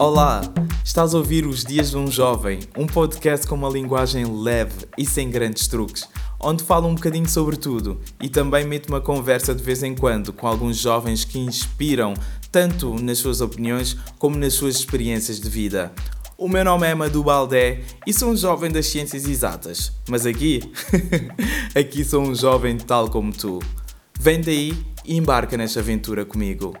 Olá, estás a ouvir Os Dias de um Jovem, um podcast com uma linguagem leve e sem grandes truques, onde falo um bocadinho sobre tudo e também meto uma conversa de vez em quando com alguns jovens que inspiram tanto nas suas opiniões como nas suas experiências de vida. O meu nome é Madu Baldé e sou um jovem das ciências exatas, mas aqui, aqui sou um jovem tal como tu. Vem daí e embarca nesta aventura comigo.